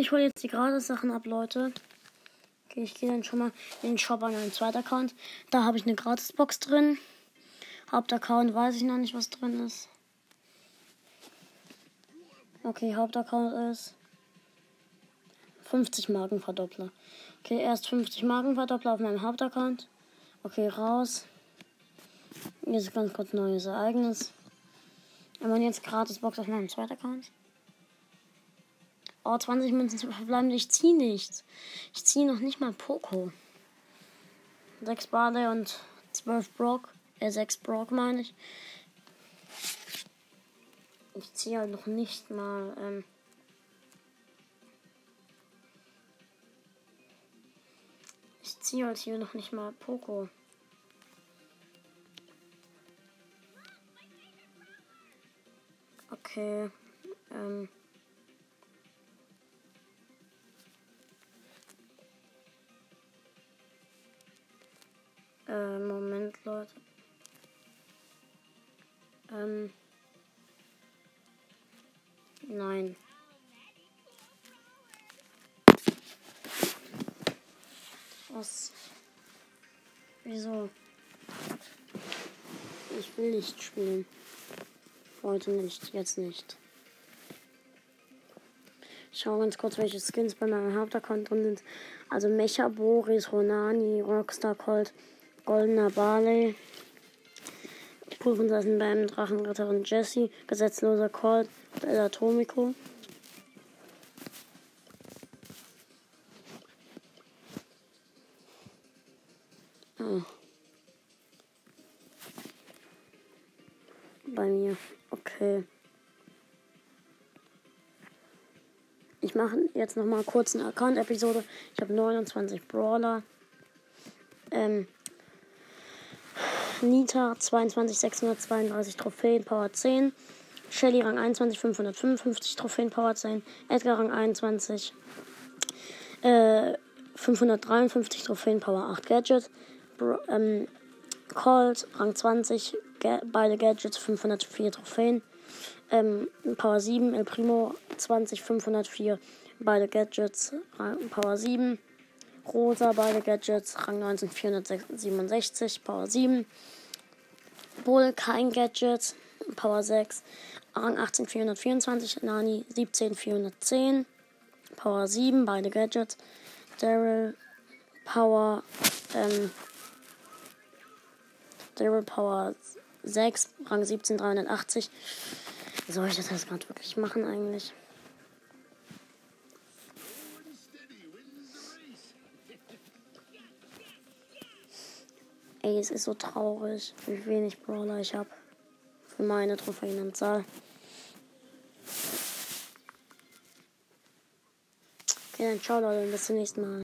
Ich hole jetzt die Gratis-Sachen ab, Leute. Okay, ich gehe dann schon mal in den Shop an meinen zweiten Account. Da habe ich eine Gratis-Box drin. Hauptaccount weiß ich noch nicht, was drin ist. Okay, Hauptaccount ist 50 Markenverdoppler. Okay, erst 50 Markenverdoppler auf meinem Hauptaccount. Okay, raus. Jetzt ganz kurz neues Ereignis. Aber jetzt gratis Box auf meinem zweiten Account. Oh, 20 Münzen verbleiben. Ich ziehe nichts. Ich ziehe noch nicht mal Poco. 6 Barley und 12 Brock. Äh, 6 Brock meine ich. Ich ziehe halt noch nicht mal. Ähm, ich ziehe halt hier noch nicht mal Poco. Okay. Ähm. Äh, Moment, Leute. Ähm. Nein. Was? Wieso? Ich will nicht spielen. Heute nicht, jetzt nicht. Ich schaue ganz kurz, welche Skins bei meinem Hauptaccount drin sind. Also Mecha, Boris, Ronani, Rockstar Colt, Goldener Barley, Pulvensassen beim Drachenritterin Jesse, Gesetzloser Colt und El Atomico. Ah. Bei mir. Okay. Ich mache jetzt noch mal kurz eine Account-Episode. Ich habe 29 Brawler. Ähm, Nita 22 632 Trophäen, Power 10. Shelly Rang 21 555 Trophäen, Power 10. Edgar Rang 21 äh, 553 Trophäen, Power 8 Gadget. Bro, ähm, Colt Rang 20 Ga beide Gadgets 504 Trophäen. Ähm, Power 7, El Primo 20 504 beide Gadgets Rang, Power 7. Rosa, beide Gadgets, Rang 19 467, Power 7. Bull, kein Gadget, Power 6, Rang 18 424, Nani 17 410, Power 7, beide Gadgets. Daryl, Power, ähm, Daryl Power 6, Rang 17 380. Soll ich das gerade wirklich machen eigentlich? Ey, es ist so traurig, wie wenig Brawler ich habe. Für meine Trophäenanzahl. Okay, dann ciao Leute, bis zum nächsten Mal.